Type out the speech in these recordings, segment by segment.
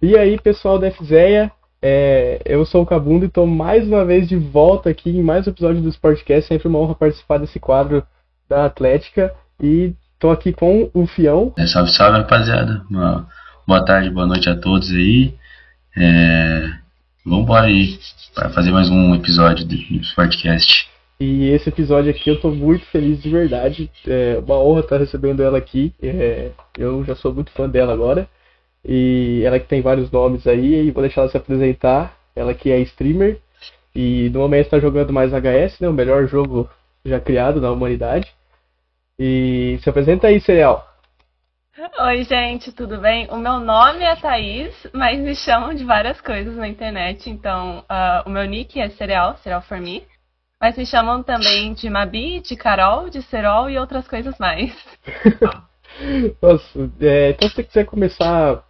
E aí, pessoal da FZEA, é, eu sou o Cabundo e estou mais uma vez de volta aqui em mais um episódio do Sportcast. Sempre uma honra participar desse quadro da Atlética. E estou aqui com o Fião. É, salve, salve, rapaziada. Uma boa tarde, boa noite a todos aí. É, vamos embora aí para fazer mais um episódio do, Sportcast. E esse episódio aqui eu estou muito feliz de verdade. É uma honra estar recebendo ela aqui. É, eu já sou muito fã dela agora. E ela que tem vários nomes aí, e vou deixar ela se apresentar. Ela que é streamer e no momento está jogando mais HS, né? O melhor jogo já criado na humanidade. E se apresenta aí, Cereal. Oi, gente, tudo bem? O meu nome é Thaís, mas me chamam de várias coisas na internet. Então, uh, o meu nick é Cereal, Cereal for Me. Mas me chamam também de Mabi, de Carol, de Serol e outras coisas mais. Nossa, é, então se você quiser começar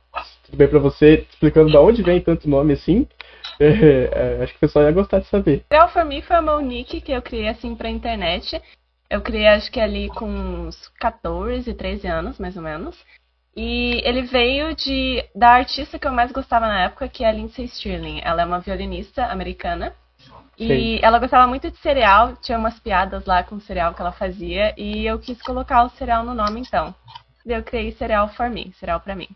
tudo bem pra você, explicando de onde vem tanto nome assim. É, é, acho que o pessoal ia gostar de saber. Real For Me foi meu nick que eu criei assim pra internet. Eu criei acho que ali com uns 14, 13 anos, mais ou menos. E ele veio de da artista que eu mais gostava na época, que é a Lindsay Stirling. Ela é uma violinista americana. E Sim. ela gostava muito de cereal, tinha umas piadas lá com o cereal que ela fazia, e eu quis colocar o cereal no nome então. Eu criei cereal for me, cereal pra mim.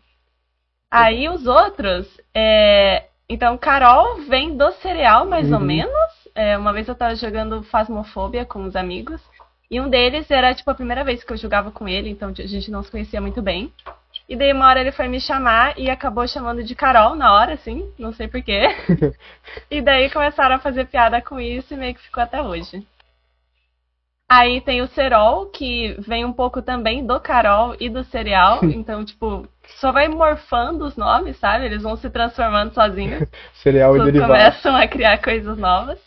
Aí os outros, é... então Carol vem do cereal, mais uhum. ou menos. É, uma vez eu tava jogando Fasmofobia com os amigos. E um deles era, tipo, a primeira vez que eu jogava com ele, então a gente não se conhecia muito bem. E daí uma hora ele foi me chamar e acabou chamando de Carol na hora, assim, não sei porquê. e daí começaram a fazer piada com isso e meio que ficou até hoje. Aí tem o Serol, que vem um pouco também do Carol e do cereal. Então, tipo, só vai morfando os nomes, sabe? Eles vão se transformando sozinhos. cereal e derivado. começam a criar coisas novas.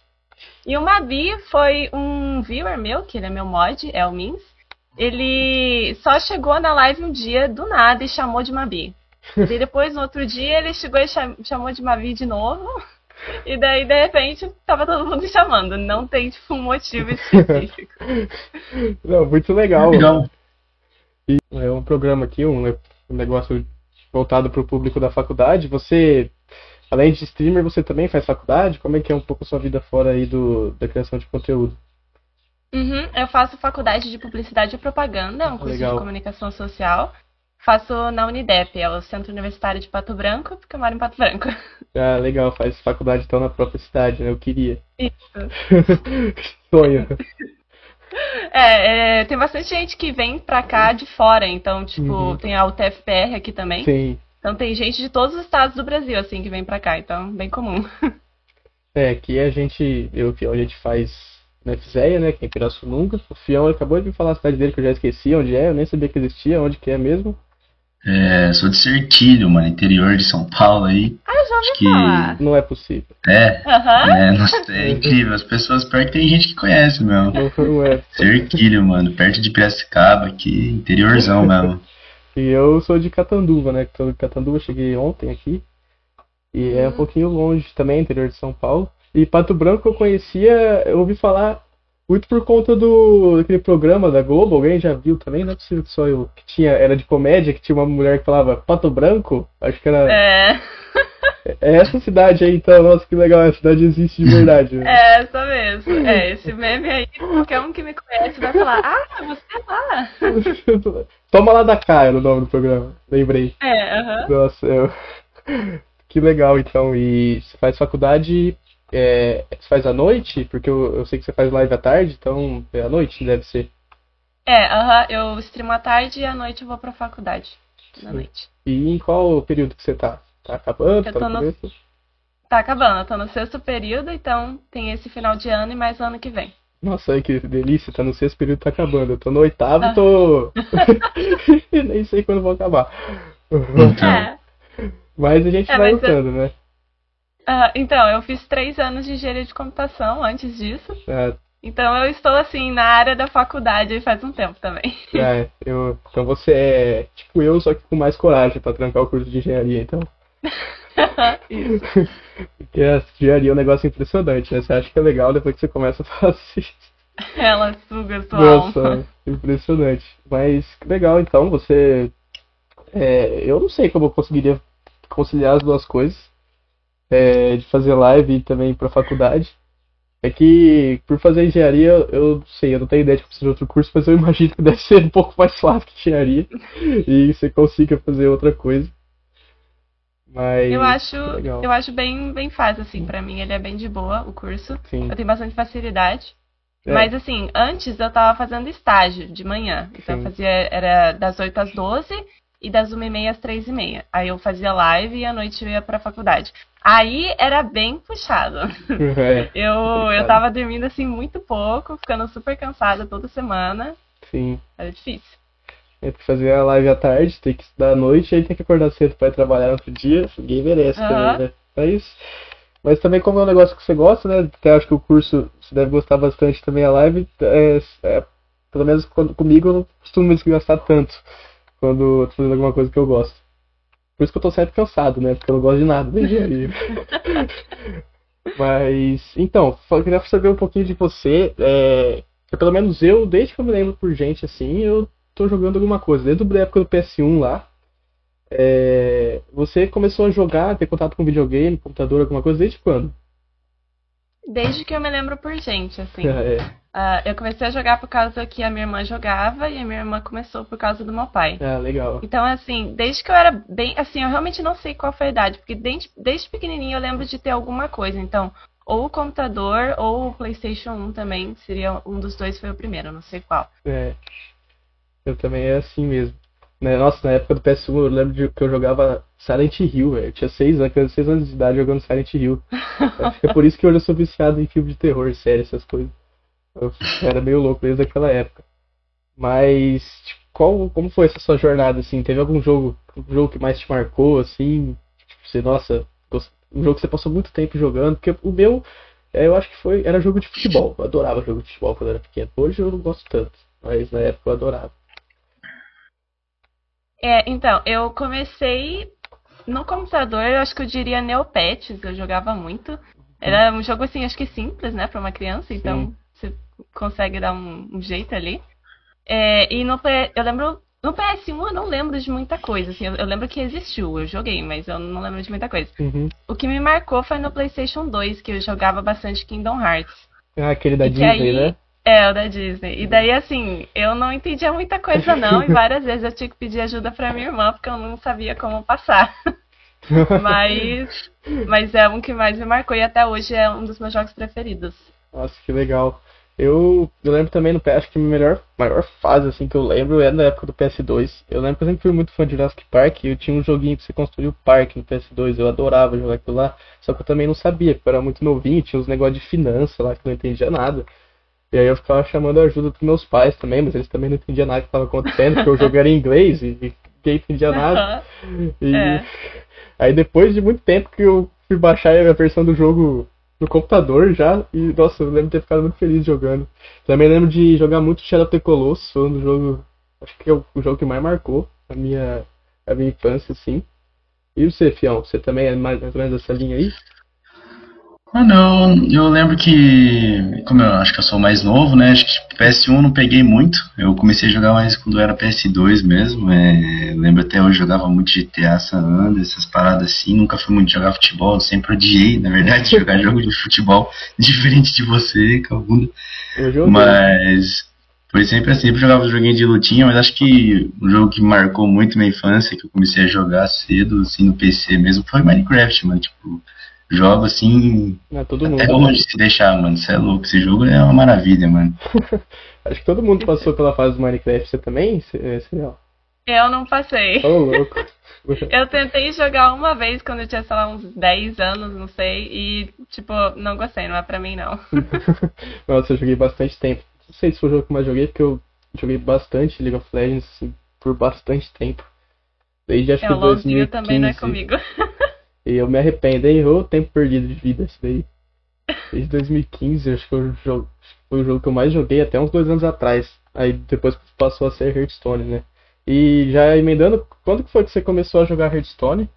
E o Mabi foi um viewer meu, que ele é meu mod, é o Mins. Ele só chegou na live um dia do nada e chamou de Mabi. E depois, no outro dia, ele chegou e chamou de Mabi de novo. E daí, de repente, tava todo mundo chamando. Não tem, tipo, um motivo específico. Não, muito legal. Legal. E é um programa aqui, um, um negócio voltado para o público da faculdade. Você, além de streamer, você também faz faculdade? Como é que é um pouco a sua vida fora aí do, da criação de conteúdo? Uhum, eu faço faculdade de publicidade e propaganda, é um curso Legal. de comunicação social. Faço na Unidep, é o Centro Universitário de Pato Branco, porque eu moro em Pato Branco. Ah, legal, faz faculdade então na própria cidade, né? Eu queria. Isso. Sonho. É, é, tem bastante gente que vem pra cá de fora, então, tipo, uhum. tem a UTFPR aqui também. Sim. Então tem gente de todos os estados do Brasil, assim, que vem pra cá, então, bem comum. É, aqui a gente, eu, a gente faz na FZEA, né, que é em Pirassununga. O Fião acabou de me falar a cidade dele que eu já esqueci onde é, eu nem sabia que existia, onde que é mesmo. É, sou de Sertilho, mano, interior de São Paulo aí. Ah, eu já ouvi Acho falar. Que... Não é possível. É, uhum. é, não, é incrível. As pessoas perto tem gente que conhece mesmo. Não é. Sertilho, mano, perto de Piracicaba aqui, interiorzão mesmo. E eu sou de Catanduva, né? Sou de Catanduva, cheguei ontem aqui. E é um hum. pouquinho longe também, interior de São Paulo. E Pato Branco eu conhecia, eu ouvi falar muito por conta do aquele programa da Globo, alguém já viu também? Não é possível que só eu. Que tinha, era de comédia, que tinha uma mulher que falava Pato Branco? Acho que era. É. É essa cidade aí, então, nossa, que legal, essa cidade existe de verdade. Né? É, essa mesmo. É, esse meme aí, qualquer um que me conhece vai falar, ah, você é lá. Toma lá da cá era o nome do programa, lembrei. É, aham. Uh -huh. Nossa, eu... que legal, então. E você faz faculdade é, você faz à noite? Porque eu, eu sei que você faz live à tarde, então é à noite deve ser. É, uh -huh, eu streamo à tarde e à noite eu vou pra faculdade. Na noite. E em qual período que você tá? Tá acabando? Eu tá no, no... Tá acabando, eu tô no sexto período, então tem esse final de ano e mais ano que vem. Nossa, que delícia, tá no sexto período, tá acabando. Eu tô no oitavo e ah. tô. Nem sei quando vou acabar. É. Mas a gente é, vai lutando, eu... né? Uh, então, eu fiz três anos de engenharia de computação antes disso. É. Então eu estou assim na área da faculdade faz um tempo também. É, eu, então você é tipo eu, só que com mais coragem para trancar o curso de engenharia, então. Isso. Porque a engenharia é um negócio impressionante, né? Você acha que é legal depois que você começa a fazer. Ela suga sua Nossa, alma. impressionante. Mas legal, então, você. É, eu não sei como eu conseguiria conciliar as duas coisas, é, de fazer live e também para faculdade. É que por fazer engenharia, eu sei, eu não tenho ideia de que precisa de outro curso, mas eu imagino que deve ser um pouco mais fácil que engenharia e você consiga fazer outra coisa. Mas Eu acho, legal. eu acho bem, bem fácil, assim, pra mim ele é bem de boa, o curso. Sim. Eu tenho bastante facilidade. É. Mas assim, antes eu tava fazendo estágio de manhã. Então eu Sim. fazia, era das 8 às 12 e das 1h30 às 3h30. Aí eu fazia live e à noite eu ia pra faculdade. Aí era bem puxado. É, Eu, eu tava dormindo assim muito pouco, ficando super cansada toda semana. sim. Era difícil. Tem que fazer a live à tarde, tem que estudar à noite, aí tem que acordar cedo pra ir trabalhar no outro dia. Ninguém merece Aham. também, né? É isso. Mas também como é um negócio que você gosta, né? Até acho que o curso você deve gostar bastante também a live. É, é, pelo menos quando, comigo eu não costumo me desgastar tanto quando eu tô fazendo alguma coisa que eu gosto. Por isso que eu tô sempre cansado, né? Porque eu não gosto de nada da engenharia. Mas, então, só queria saber um pouquinho de você. É, que pelo menos eu, desde que eu me lembro por gente assim, eu tô jogando alguma coisa. Desde a época do PS1 lá. É, você começou a jogar, ter contato com videogame, computador, alguma coisa, desde quando? Desde que eu me lembro por gente, assim. É, Ah, eu comecei a jogar por causa que a minha irmã jogava e a minha irmã começou por causa do meu pai. ah, legal. Então, assim, desde que eu era bem. Assim, eu realmente não sei qual foi a idade, porque desde, desde pequenininho eu lembro de ter alguma coisa. Então, ou o computador ou o PlayStation 1 também. Seria um dos dois, foi o primeiro, não sei qual. É, eu também é assim mesmo. Né, Nossa, na época do PS1 eu lembro de que eu jogava Silent Hill, velho. Eu tinha 6 anos, 6 anos de idade jogando Silent Hill. Acho que é por isso que hoje eu sou viciado em filme de terror, série, essas coisas. Eu era meio louco desde aquela época. Mas, tipo, qual, como foi essa sua jornada, assim? Teve algum jogo, um jogo que mais te marcou, assim? Tipo, você, nossa, um jogo que você passou muito tempo jogando? Porque o meu, é, eu acho que foi, era jogo de futebol. Eu adorava jogo de futebol quando eu era pequeno. Hoje eu não gosto tanto, mas na época eu adorava. É, então, eu comecei no computador, eu acho que eu diria Neopets, eu jogava muito. Era um jogo assim, acho que simples, né, pra uma criança, então você consegue dar um, um jeito ali. É, e no eu lembro no PS1 eu não lembro de muita coisa, assim, eu, eu lembro que existiu, eu joguei, mas eu não lembro de muita coisa. Uhum. O que me marcou foi no PlayStation 2, que eu jogava bastante Kingdom Hearts. Ah, aquele da E Disney, aí- né? É, o da Disney. E daí, assim, eu não entendia muita coisa, não. E várias vezes eu tinha que pedir ajuda pra minha irmã, porque eu não sabia como passar. Mas, mas é um que mais me marcou e até hoje é um dos meus jogos preferidos. Nossa, que legal. Eu, eu lembro também no PS, acho que a minha melhor, maior fase assim que eu lembro é na época do PS2. Eu lembro que eu sempre fui muito fã de Jurassic Park e eu tinha um joguinho pra você construir o parque no PS2. Eu adorava jogar aquilo lá, só que eu também não sabia, porque eu era muito novinho, tinha uns negócios de finança lá que eu não entendia nada. E aí eu ficava chamando ajuda dos meus pais também, mas eles também não entendiam nada que estava acontecendo, porque o jogo era em inglês e e ninguém entendia nada. E É. aí depois de muito tempo que eu fui baixar a versão do jogo no computador já, e nossa, eu lembro de ter ficado muito feliz jogando. Também lembro de jogar muito Shadow of the Colossus, foi um dos jogos, acho que é o, o jogo que mais marcou a minha, a minha infância, assim. E você, Fião, você também é mais, mais ou menos dessa linha aí? Mano, eu, eu lembro que, como eu acho que eu sou mais novo, né? Acho que PS1 eu não peguei muito. Eu comecei a jogar mais quando era PS2 mesmo. É, eu lembro até hoje jogava muito GTA San Andreas, essas paradas assim. Nunca fui muito jogar futebol, eu sempre odiei, na verdade, jogar jogo de futebol, diferente de você, Calvunda. Eu. Mas foi sempre assim, sempre jogava joguinho de lutinha, mas acho que um jogo que marcou muito minha infância, que eu comecei a jogar cedo, assim, no PC mesmo, foi Minecraft, mano. Tipo, jogo assim, Não, todo mundo. até hoje se deixar, mano. Você é louco, esse jogo é uma maravilha, mano. Acho que todo mundo passou pela fase do Minecraft. Você também, é, Serial? Eu não passei. Ô, louco. Eu tentei jogar uma vez quando eu tinha, sei lá, uns 10 anos, não sei, e, tipo, não gostei, não é pra mim, não. Nossa, eu joguei bastante tempo. Não sei se foi o jogo que eu mais joguei, porque eu joguei bastante League of Legends assim, por bastante tempo. Desde acho É, que o LOLzinho 2015. também não é comigo. E eu me arrependo, hein? Ô, tempo perdido de vida isso daí. Desde 2015, acho que eu jogo, foi o jogo que eu mais joguei até uns dois anos atrás. Aí depois passou a ser Hearthstone, né? E já emendando, quando que foi que você começou a jogar Hearthstone?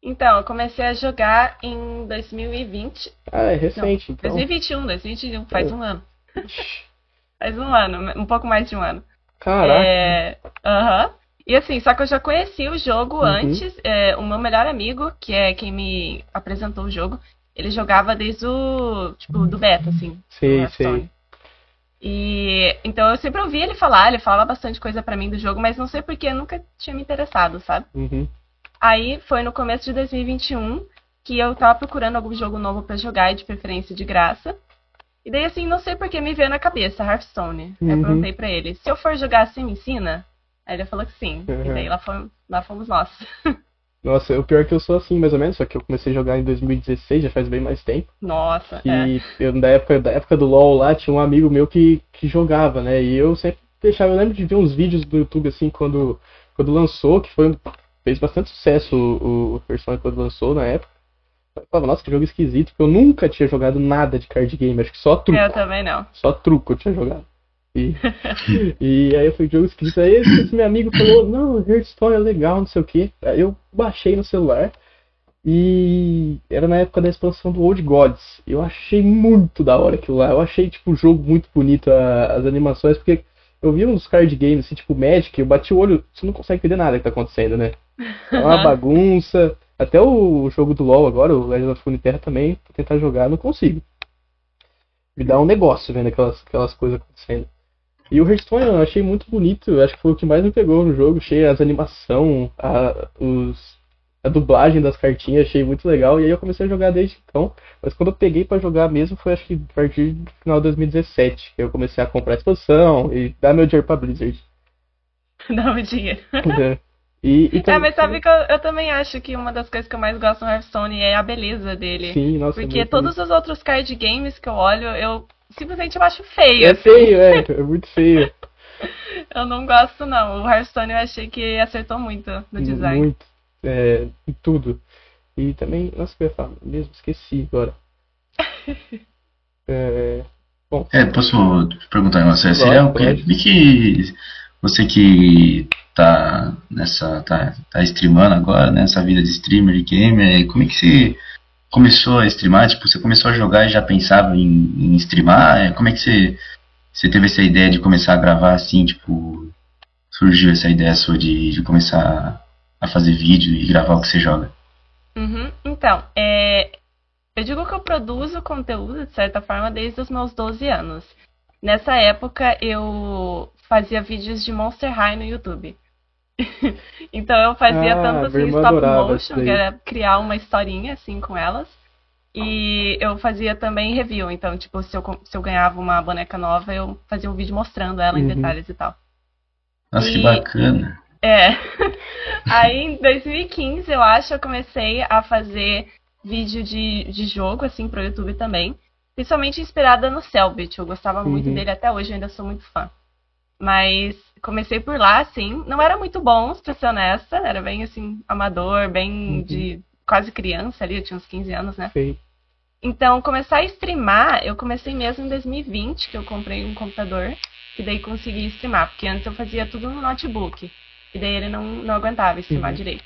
Então, eu comecei a jogar em 2020. Ah, é recente, então. 2021, 2021, faz um ano. Faz um ano, um pouco mais de um ano. Caraca. É, Aham. E assim, só que eu já conheci o jogo Uhum. antes. É, o meu melhor amigo, que é quem me apresentou o jogo, ele jogava desde o, tipo, do beta, assim. Hearthstone. sei. E então eu sempre ouvi ele falar, ele falava bastante coisa pra mim do jogo, mas não sei porque nunca tinha me interessado, sabe? Uhum. Aí foi no começo de 2021 que eu tava procurando algum jogo novo pra jogar, e de preferência de graça. E daí assim, não sei porque me veio na cabeça Hearthstone. Uhum. eu perguntei pra ele, se eu for jogar assim, me ensina? Aí ele falou que sim. Uhum. E daí lá fomos, lá fomos nós. Nossa, o pior é que eu sou assim, mais ou menos, só que eu comecei a jogar em 2016, já faz bem mais tempo. Nossa, é. E eu, na época, da época do LoL lá, tinha um amigo meu que, que jogava, né? E eu sempre deixava, eu lembro de ver uns vídeos do YouTube, assim, quando, quando lançou, que foi fez bastante sucesso o, o Hearthstone quando lançou na época. Eu falava, nossa, que jogo esquisito, porque eu nunca tinha jogado nada de card game, acho que só truco. Eu também não. Só truco eu tinha jogado. E, e aí eu fui jogo esquisito. Aí esse, meu amigo falou, não, Hearthstone é legal, não sei o que. Aí eu baixei no celular. E era na época da expansão do Old Gods. Eu achei muito da hora aquilo lá. Eu achei, tipo, o jogo muito bonito, a- as animações, porque eu vi uns card games, assim, tipo Magic, eu bati o olho, você não consegue entender nada que tá acontecendo, né? É uma bagunça. Até o jogo do LoL agora, o Legend of Runeterra também, pra tentar jogar, não consigo. Me dá um negócio vendo aquelas, aquelas coisas acontecendo. E o Hearthstone eu achei muito bonito, eu acho que foi o que mais me pegou no jogo. Achei as animação, a, os, a dublagem das cartinhas, achei muito legal. E aí eu comecei a jogar desde então. Mas quando eu peguei pra jogar mesmo foi acho que a partir do final de 2017. Que eu comecei a comprar a expansão e dar meu dinheiro pra Blizzard. Dá um dinheiro. É. E, e É, também- mas sabe que eu, eu também acho que uma das coisas que eu mais gosto no Hearthstone é a beleza dele. Sim, nossa, é Porque muito todos os outros card games que eu olho, eu simplesmente eu acho feio. É assim. feio, é, é muito feio. Eu não gosto, não. O Hearthstone eu achei que acertou muito no design. Muito. É, em tudo. E também, nossa, que eu ia falar mesmo, esqueci agora. É, bom, É, posso perguntar um negócio? Seria Claro, o quê? que você que tá nessa. tá, tá streamando agora, nessa vida de streamer e gamer, como é que você começou a streamar? Tipo, você começou a jogar e já pensava em, em streamar? É, Como é que você, você teve essa ideia de começar a gravar assim, tipo, surgiu essa ideia sua de, de começar a fazer vídeo e gravar o que você joga? Uhum. Então, é, eu digo que eu produzo conteúdo, de certa forma, desde os meus 12 anos. Nessa época, eu fazia vídeos de Monster High no YouTube. então, eu fazia Ah, tanto assim, stop adorava motion, que era criar uma historinha, assim, com elas. E eu fazia também review. Então, tipo, se eu, se eu ganhava uma boneca nova, eu fazia um vídeo mostrando ela em Uhum. detalhes e tal. Nossa, que E- bacana. É. Aí em 2015, eu acho, eu comecei a fazer vídeo de, de jogo, assim, pro YouTube também. Principalmente inspirada no Cellbit. Eu gostava muito Uhum. dele até hoje, eu ainda sou muito fã. Mas comecei por lá, assim. Não era muito bom, pra ser honesta. Era bem, assim, amador, bem Uhum. de quase criança ali. Eu tinha uns 15 anos, né? Então, começar a streamar, eu comecei mesmo em 2020, que eu comprei um computador, que daí consegui streamar, porque antes eu fazia tudo no notebook, e daí ele não, não aguentava streamar Uhum. direito.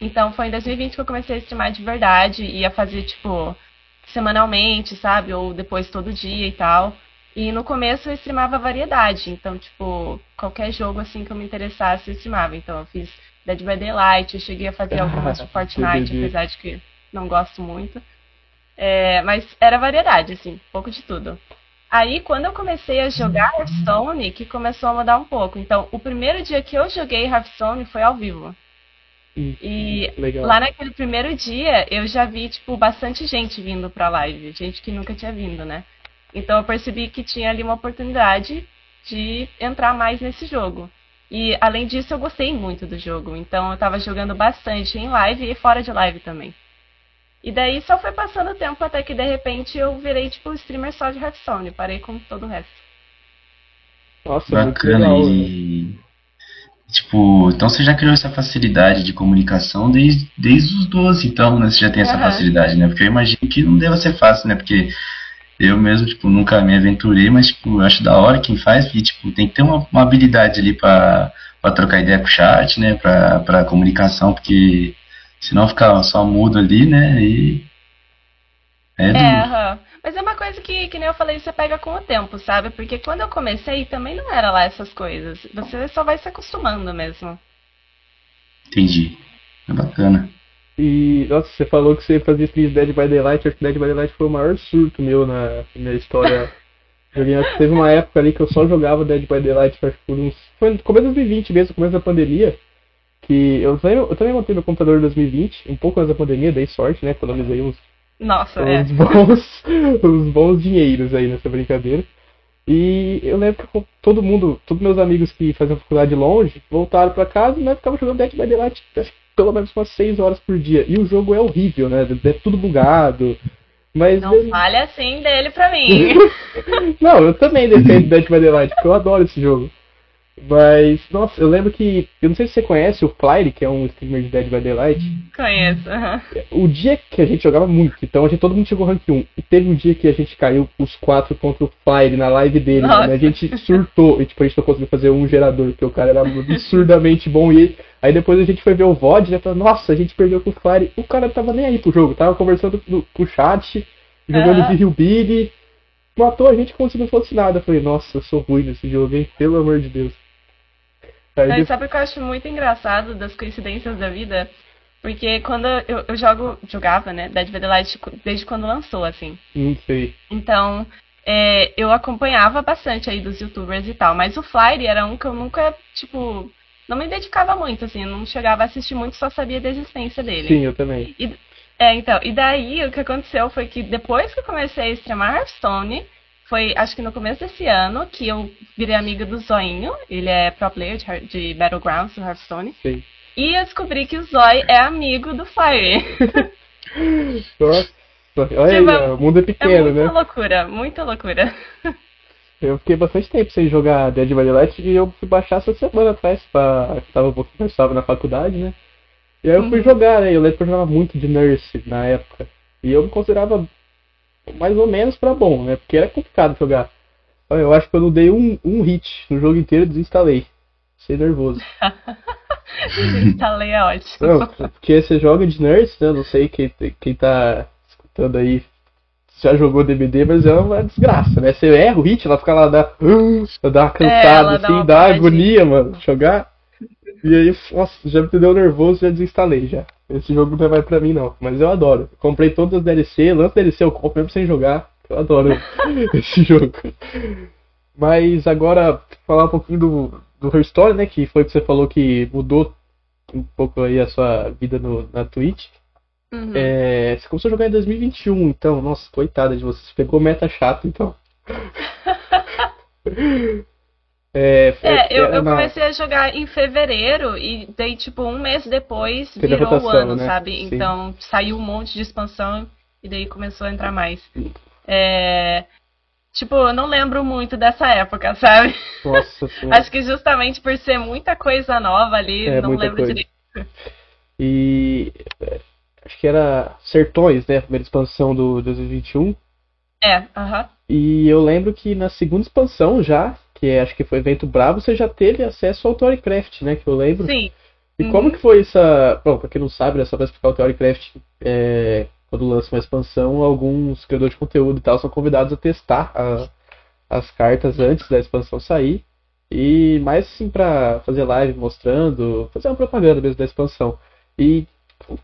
Então, foi em 2020 que eu comecei a streamar de verdade, ia fazer, tipo, semanalmente, sabe? Ou depois todo dia e tal. E no começo eu streamava variedade, então, tipo, qualquer jogo, assim, que eu me interessasse, eu streamava. Então, eu fiz Dead by Daylight, eu cheguei a fazer algumas de Fortnite, apesar de que não gosto muito. É, mas era variedade, assim, pouco de tudo. Aí, quando eu comecei a jogar Hearthstone, que começou a mudar um pouco. Então, o primeiro dia que eu joguei Hearthstone foi ao vivo. Ih, E legal. lá naquele primeiro dia, eu já vi, tipo, bastante gente vindo pra live. Gente que nunca tinha vindo, né? Então, eu percebi que tinha ali uma oportunidade de entrar mais nesse jogo. E, além disso, eu gostei muito do jogo. Então, eu tava jogando bastante em live e fora de live também. E daí só foi passando o tempo até que de repente eu virei tipo streamer só de Hearthstone, parei com todo o resto. Nossa, muito Bacana. legal. né? E, tipo, então você já criou essa facilidade de comunicação desde, desde os 12, então, né? Você já tem essa Aham. facilidade, né? Porque eu imagino que não deva ser fácil, né? Porque eu mesmo, tipo, nunca me aventurei, mas, tipo, eu acho da hora quem faz, e, tipo, tem que ter uma, uma habilidade ali pra, pra trocar ideia com o chat, né? Pra, pra comunicação, porque senão fica só mudo ali, né? E. É, É. Mas é uma coisa que, que nem eu falei, você pega com o tempo, sabe? Porque quando eu comecei também não era lá essas coisas. Você só vai se acostumando mesmo. Entendi. É bacana. E, nossa, você falou que você fazia streams Dead by Daylight, acho que Dead by Daylight foi o maior surto meu na minha história. Joguei, teve uma época ali que eu só jogava Dead by Daylight, acho que por uns. Foi no começo de 2020 mesmo, começo da pandemia. Que eu também, eu também montei meu computador em 2020, um pouco antes da pandemia, dei sorte, né? Economizei uns, Nossa, uns é. bons, uns bons dinheiros aí nessa brincadeira. E eu lembro que todo mundo, todos meus amigos que faziam faculdade longe, voltaram pra casa e nós ficávamos jogando Dead by Daylight acho que pelo menos umas 6 horas por dia. E o jogo é horrível, né? É tudo bugado. Mas Não fale assim dele pra mim. Não, eu também defendo Dead by Daylight, porque eu adoro esse jogo. Mas, nossa, eu lembro que. Eu não sei se você conhece o Flyre, que é um streamer de Dead by Daylight. Conheço. aham. O dia que a gente jogava muito, então a gente, todo mundo chegou rank 1. E teve um dia que a gente caiu os quatro contra o Flyre na live dele, mano. A gente surtou. E tipo, a gente não conseguiu fazer um gerador, porque o cara era absurdamente bom. E aí depois a gente foi ver o VOD e já falou, nossa, a gente perdeu com o Flyre. O cara tava nem aí pro jogo, tava conversando no- com o chat, jogando Aham. de Hillbilly. Matou a gente como se não fosse nada. Eu falei, nossa, eu sou ruim nesse jogo, hein? Pelo amor de Deus. Aí Mas sabe o que eu acho muito engraçado das coincidências da vida? Porque quando eu, eu jogo, jogava, né, Dead by Daylight desde quando lançou, assim. Não sei. Então, é, eu acompanhava bastante aí dos youtubers e tal, mas o Flyer era um que eu nunca, tipo, não me dedicava muito, assim, não chegava a assistir muito, só sabia da existência dele. Sim, eu também. É, então, e daí o que aconteceu foi que depois que eu comecei a streamar Hearthstone, foi acho que no começo desse ano que eu virei amiga do Zoinho, ele é pro player de, de Battlegrounds do Hearthstone, Sim. e eu descobri que o Zoi é amigo do Fire. Nossa, olha Tipo, aí, ó, o mundo é É pequeno, muita né? loucura, muita loucura. Eu fiquei bastante tempo sem jogar Dead by Daylight e eu fui baixar essa semana atrás, pra... tava um pouco mais estava na faculdade, né? E aí eu fui Uhum. jogar, né? Eu lembro que eu jogava muito de Nurse na época. E eu me considerava mais ou menos pra bom, né? Porque era complicado jogar. Eu acho que eu não dei um, um hit no jogo inteiro e desinstalei. Fiquei nervoso. Instalei é ótimo. Não, porque você joga de Nurse, né? Não sei quem, quem tá escutando aí já jogou DBD, mas é uma desgraça, né? Você erra o hit, ela fica lá, dá, ela dá uma cansada, ela dá assim, uma dá paradinha. agonia, mano, jogar. E aí, nossa, já me deu nervoso, já desinstalei já. Esse jogo não vai pra mim, não. Mas eu adoro. Comprei todas as DLC, lanço DLC eu compro mesmo sem jogar. Eu adoro esse jogo. Mas agora, falar um pouquinho do, do Hearthstone, né? Que foi que você falou que mudou um pouco aí a sua vida no, na Twitch. Uhum. É, você começou a jogar em 2021, então, nossa, coitada de você. Você pegou meta chato, então. É, foi- É, eu, eu comecei a jogar em fevereiro e daí, tipo, um mês depois Teve virou o rotação, ano, né? sabe? Sim. Então saiu um monte de expansão e daí começou a entrar mais. É, Tipo, eu não lembro muito dessa época, sabe? Nossa senhora. Acho que justamente por ser muita coisa nova ali, É, não lembro coisa. direito. E é, acho que era Sertões, né? A primeira expansão do 2021. É, aham. E eu lembro que na segunda expansão já, que é, acho que foi evento bravo, você já teve acesso ao Theorycraft, né? Que eu lembro. Sim. E Uhum. como que foi essa. Bom, pra quem não sabe, né, só pra explicar o Theorycraft, é, quando lança uma expansão, alguns criadores de conteúdo e tal são convidados a testar a- as cartas antes da expansão sair. E mais assim pra fazer live mostrando, fazer uma propaganda mesmo da expansão. E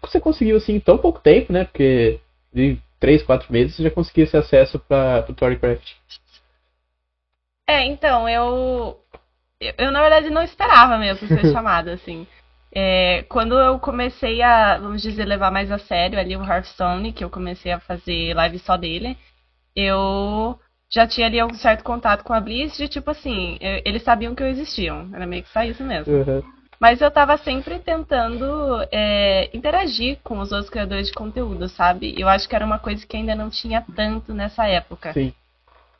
você conseguiu assim em tão pouco tempo, né? Porque de 3, 4 meses você já conseguia esse acesso para o Theorycraft. É, então, eu, eu, na verdade não esperava mesmo ser chamada, assim. É, quando eu comecei a, vamos dizer, levar mais a sério ali o Hearthstone, que eu comecei a fazer live só dele, eu já tinha ali um certo contato com a Blizz de tipo assim, eu- eles sabiam que eu existiam, era meio que só isso mesmo. Uhum. Mas eu tava sempre tentando é, interagir com os outros criadores de conteúdo, sabe? Eu acho que era uma coisa que ainda não tinha tanto nessa época. Sim.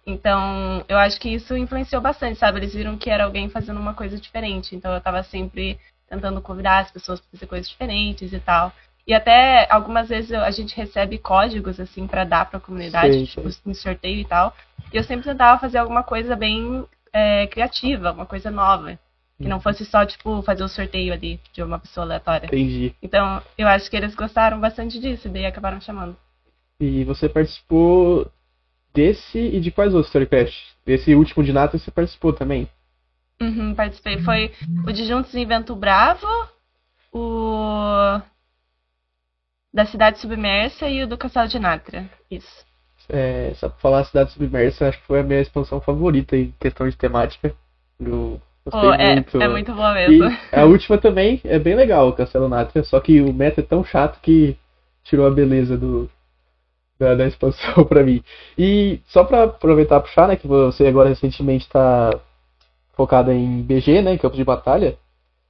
Então, eu acho que isso influenciou bastante, sabe? Eles viram que era alguém fazendo uma coisa diferente. Então, eu tava sempre tentando convidar as pessoas para fazer coisas diferentes e tal. E até algumas vezes a gente recebe códigos, assim, para dar pra comunidade, Sim, tipo, sim. em sorteio e tal. E eu sempre tentava fazer alguma coisa bem é, criativa, uma coisa nova. Que não fosse só, tipo, fazer o sorteio ali de uma pessoa aleatória. Entendi. Então, eu acho que eles gostaram bastante disso, e daí acabaram chamando. E você participou desse e de quais outros Storycraft? Desse último de Nata você participou também? Uhum, participei. Foi o de Juntos em Vento Bravo, o da Cidade Submersa e o do Castelo de Natra. Isso. É, só pra falar Cidade Submersa, acho que foi a minha expansão favorita em questão de temática. Eu gostei Oh, é, muito. é muito boa mesmo. E a última também é bem legal, o Castelo Natra, só que o meta é tão chato que tirou a beleza do, da, da expansão pra mim. E só pra aproveitar e puxar, né, que você agora recentemente tá focada em BG, né, em Campo de Batalha.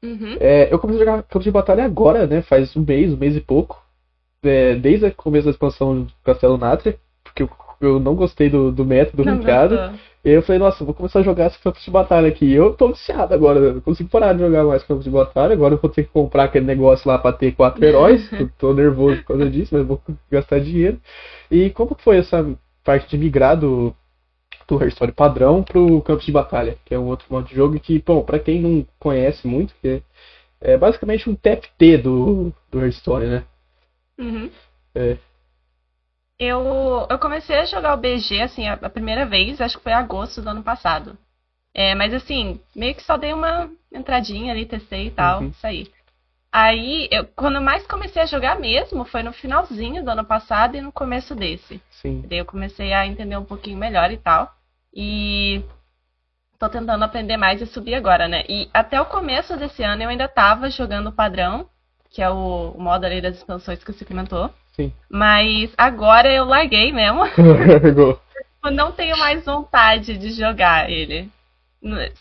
Uhum. É, eu comecei a jogar Campo de Batalha agora, né, faz um mês, um mês e pouco. É, desde o começo da expansão do Castelo Natra, porque eu, eu não gostei do, do meta, do Não gostou. E aí eu falei, nossa, vou começar a jogar esse campo de batalha aqui. Eu tô viciado agora, eu não consigo parar de jogar mais campo de batalha. Agora eu vou ter que comprar aquele negócio lá pra ter quatro heróis. tô, nervoso por causa disso, mas vou gastar dinheiro. E como foi essa parte de migrar do, do Hearthstone padrão pro campo de batalha? Que é um outro modo de jogo que, bom, pra quem não conhece muito, que é, é basicamente um TFT do, do Hearthstone, né? Uhum. É. Eu, eu comecei a jogar o BG, assim, a, a primeira vez, acho que foi em agosto do ano passado. É, mas assim, meio que só dei uma entradinha ali, testei e tal, Uhum. isso aí. Aí, eu, quando eu mais comecei a jogar mesmo, foi no finalzinho do ano passado e no começo desse. Sim. Daí eu comecei a entender um pouquinho melhor e tal. E tô tentando aprender mais e subir agora, né? E até o começo desse ano eu ainda tava jogando o padrão, que é o, o modo ali das expansões que você comentou. Sim. Mas agora eu larguei mesmo. Eu não tenho mais vontade de jogar ele.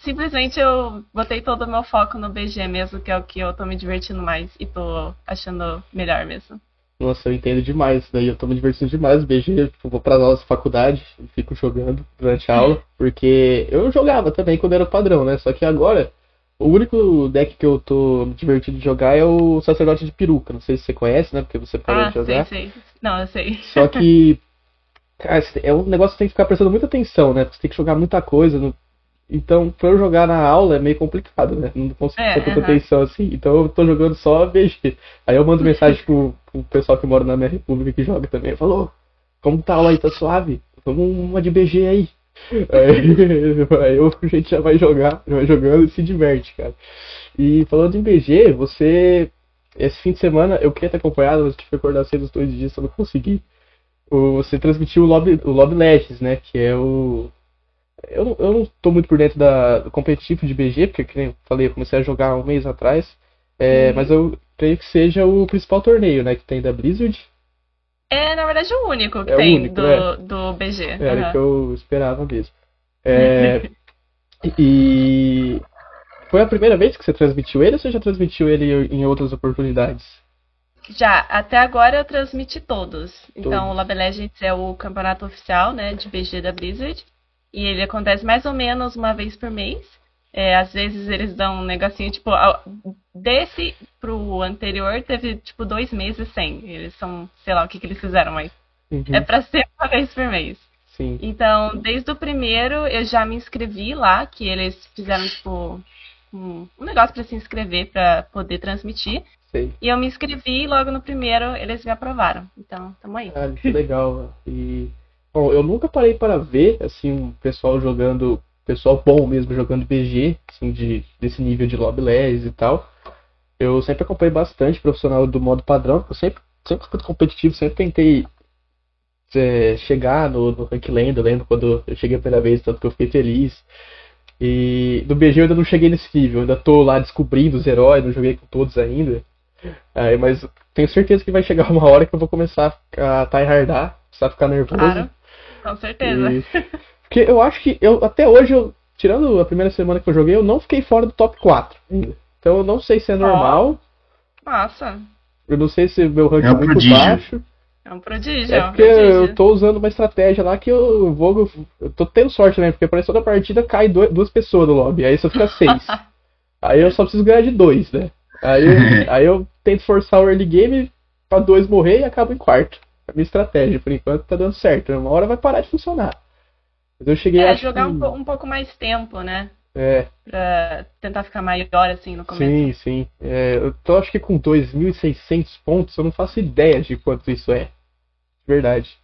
Simplesmente eu botei todo o meu foco no BG mesmo, que é o que eu tô me divertindo mais e tô achando melhor mesmo. Nossa, eu entendo demais. Daí eu tô me divertindo demais. BG, tipo, vou aulas da faculdade e fico jogando durante a aula. Porque eu jogava também quando era padrão, né? Só que agora, o único deck que eu tô me divertindo de jogar é o Sacerdote de Peruca. Não sei se você conhece, né? Porque você parou Ah, de jogar. sei, sei. Não, eu sei. Só que, cara, é um negócio que tem que ficar prestando muita atenção, né? Porque você tem que jogar muita coisa. no- Então, pra eu jogar na aula é meio complicado, né? Não consigo É, ter tanta aham. atenção assim. Então eu tô jogando só BG. Aí eu mando mensagem pro, pro pessoal que mora na minha república que joga também. Falou, como tá a aula aí? Tá suave? Vamos uma de BG aí. Aí, a gente já vai jogar, já vai jogando e se diverte, cara. E falando em BG, você. Esse fim de semana eu queria ter acompanhado, mas tive que acordar cedo os dois dias, eu não consegui. Você transmitiu o Lobby, o Lobby Legends, né? Que é o. Eu não, eu não tô muito por dentro da, do competitivo de BG, porque, como eu falei, eu comecei a jogar um mês atrás. É, Uhum. Mas eu creio que seja o principal torneio, né? Que tem da Blizzard. É, na verdade, o único que É tem único, do, é. do BG. Era o que eu esperava mesmo. É, e foi a primeira vez que você transmitiu ele ou você já transmitiu ele em outras oportunidades? Já, até agora eu transmiti todos. Então, Todos. o Lab Legends é o campeonato oficial, né, de BG da Blizzard. E ele acontece mais ou menos uma vez por mês. É, às vezes eles dão um negocinho, tipo, desse pro anterior teve, tipo, dois meses sem. Eles são, sei lá o que que eles fizeram, mas Uhum, é pra ser uma vez por mês. Sim. Então, desde o primeiro eu já me inscrevi lá, que eles fizeram, tipo, um, um negócio pra se inscrever pra poder transmitir. Sei. E eu me inscrevi e logo no primeiro eles me aprovaram. Então, tamo aí. Que legal. E bom, eu nunca parei para ver assim um pessoal jogando, pessoal bom mesmo jogando BG, assim de desse nível de Lobby Legends e tal. Eu sempre acompanhei bastante profissional do modo padrão, eu sempre sempre fui competitivo, sempre tentei é, chegar no, no Rank Land, eu lembro quando eu cheguei a primeira vez, tanto que eu fiquei feliz. E do BG eu ainda não cheguei nesse nível, eu ainda tô lá descobrindo os heróis, não joguei com todos ainda. Aí, mas tenho certeza que vai chegar uma hora que eu vou começar a tryhardar, começar a ficar nervoso. Claro, com certeza. E- Porque eu acho que eu até hoje, eu, tirando a primeira semana que eu joguei, eu não fiquei fora do top 4 ainda. Então eu não sei se é normal, Nossa, eu não sei se meu ranking É é um muito prodígio. baixo. é um prodígio. É é um porque eu prodígio. tô usando uma estratégia lá que eu vou. Eu tô tendo sorte, né? Porque parece que toda partida cai do- duas pessoas no lobby. Aí só fica seis. aí eu só preciso ganhar de dois, né? Aí, eu- aí eu tento forçar o early game pra dois morrer e acabo em quarto. A minha estratégia, por enquanto, tá dando certo. né? Uma hora vai parar de funcionar. Mas eu cheguei É, acho jogar que... um, um pouco mais tempo, né? É, Pra tentar ficar maior assim no começo. sim, sim. É, eu tô acho que com 2.600 pontos, eu não faço ideia de quanto isso é. De verdade.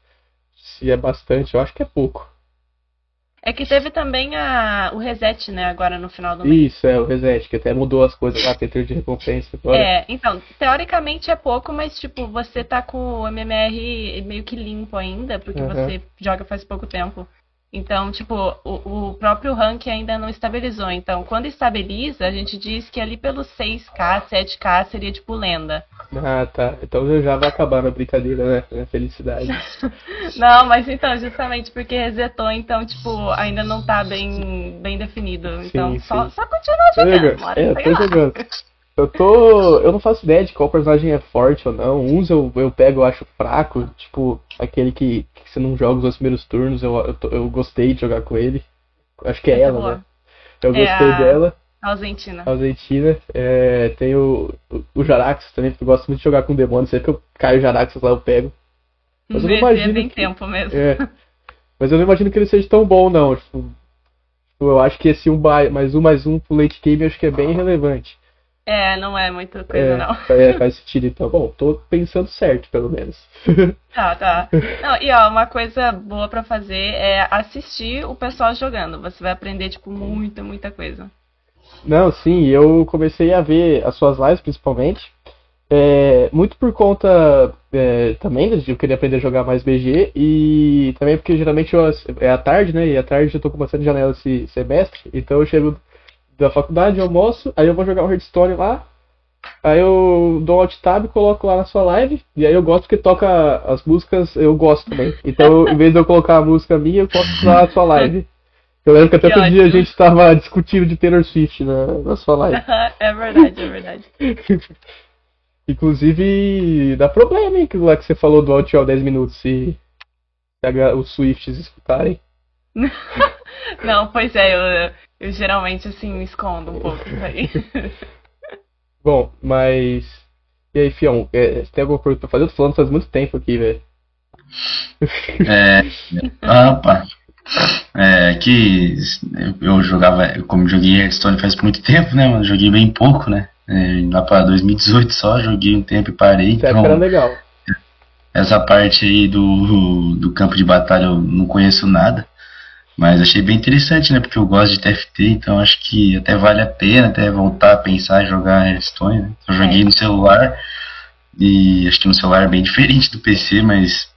se é bastante, eu acho que é pouco. É que teve também a, o reset, né, agora no final do mês. Isso, é, o reset, que até mudou as coisas lá, tem de recompensa agora. É, então, teoricamente é pouco, mas tipo, você tá com o MMR meio que limpo ainda, porque Uhum. você joga faz pouco tempo. Então, tipo, o, o próprio rank ainda não estabilizou. Então, quando estabiliza, a gente diz que ali pelos 6k, 7k seria tipo lenda. Ah, tá. Então já vai acabar na brincadeira, né? Na felicidade. Não, mas então, justamente porque resetou, então, tipo, ainda não tá bem, bem definido. Então, Sim, só, sim. só continuar Tô jogando. hora É, eu chega tô lá. jogando. Eu tô. Eu não faço ideia de qual personagem é forte ou não. Uns eu, eu pego, eu acho fraco. Tipo, aquele que, que você não joga os dois primeiros turnos. Eu, eu, eu gostei de jogar com ele. Acho que é é ela, boa. né? Eu É gostei a- dela. Ausentina. A Argentina. É, tem o, o, o também, porque eu gosto muito de jogar com demônio. Sempre que eu caio o Jaraxxus lá, eu pego. Mas eu não imagino que- tempo mesmo. É. Mas eu não imagino que ele seja tão bom, não. Tipo, eu acho que esse um mais um mais um pro late game acho que é bem relevante. É, não é muita coisa, É, não. é, faz sentido então. Bom, tô pensando certo, pelo menos. Tá, tá. Não, e ó, uma coisa boa pra fazer é assistir o pessoal jogando. Você vai aprender, tipo, muita, muita coisa. Não, sim, eu comecei a ver as suas lives principalmente. É, muito por conta é, também de eu querer aprender a jogar mais BG e também porque geralmente eu, é à tarde, né? E à tarde eu tô com bastante janela esse semestre, então eu chego da faculdade, almoço, aí eu vou jogar o Hearthstone lá, aí eu dou alt tab e coloco lá na sua live, e aí eu gosto porque toca as músicas, eu gosto também. Então, em vez de eu colocar a música minha, eu coloco lá na sua live. Eu lembro que até outro dia a gente tava discutindo de Taylor Swift na, na sua live. é verdade, é verdade. Inclusive, dá problema, hein, lá que você falou do Alt 10 minutos, se, se a os Swifts escutarem. Não, pois é, eu, eu geralmente, assim, me escondo um pouco isso aí. Bom, mas. E aí, Fião, é, você tem alguma coisa pra fazer? Eu tô falando faz muito tempo aqui, velho. É, ah, opa. É que eu, jogava, eu como joguei Hearthstone faz muito tempo, né, mano? Joguei bem pouco, né? É, lá pra 2018 só, joguei um tempo e parei. Essa época era Então, legal. essa parte aí do, do campo de batalha eu não conheço nada. Mas achei bem interessante, né? Porque eu gosto de TFT, então acho que até vale a pena até voltar a pensar em jogar Hearthstone, né? Eu joguei É. no celular e acho que no celular é bem diferente do PC, mas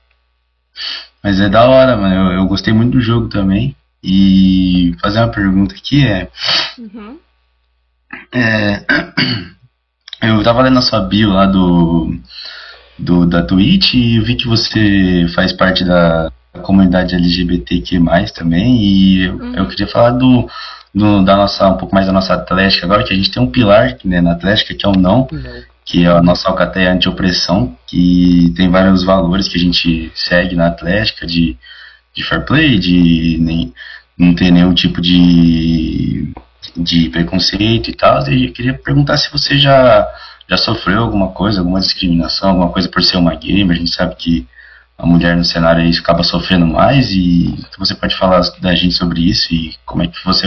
mas é da hora, mano. Eu, eu gostei muito do jogo também. E fazer uma pergunta aqui é, Uhum. é, eu tava lendo a sua bio lá do, do da Twitch e eu vi que você faz parte da comunidade LGBTQ+, também e eu, Uhum. eu queria falar do, do- da nossa um pouco mais da nossa Atlética agora que a gente tem um pilar né, na Atlética que é o não Não. que é a nossa alcateia anti-opressão, que tem vários valores que a gente segue na Atlética, de, de fair play, de nem, não ter nenhum tipo de, de preconceito e tal. E eu queria perguntar se você já, já sofreu alguma coisa, alguma discriminação, alguma coisa por ser uma gamer. A gente sabe que a mulher no cenário aí acaba sofrendo mais e você pode falar da gente sobre isso e como é que você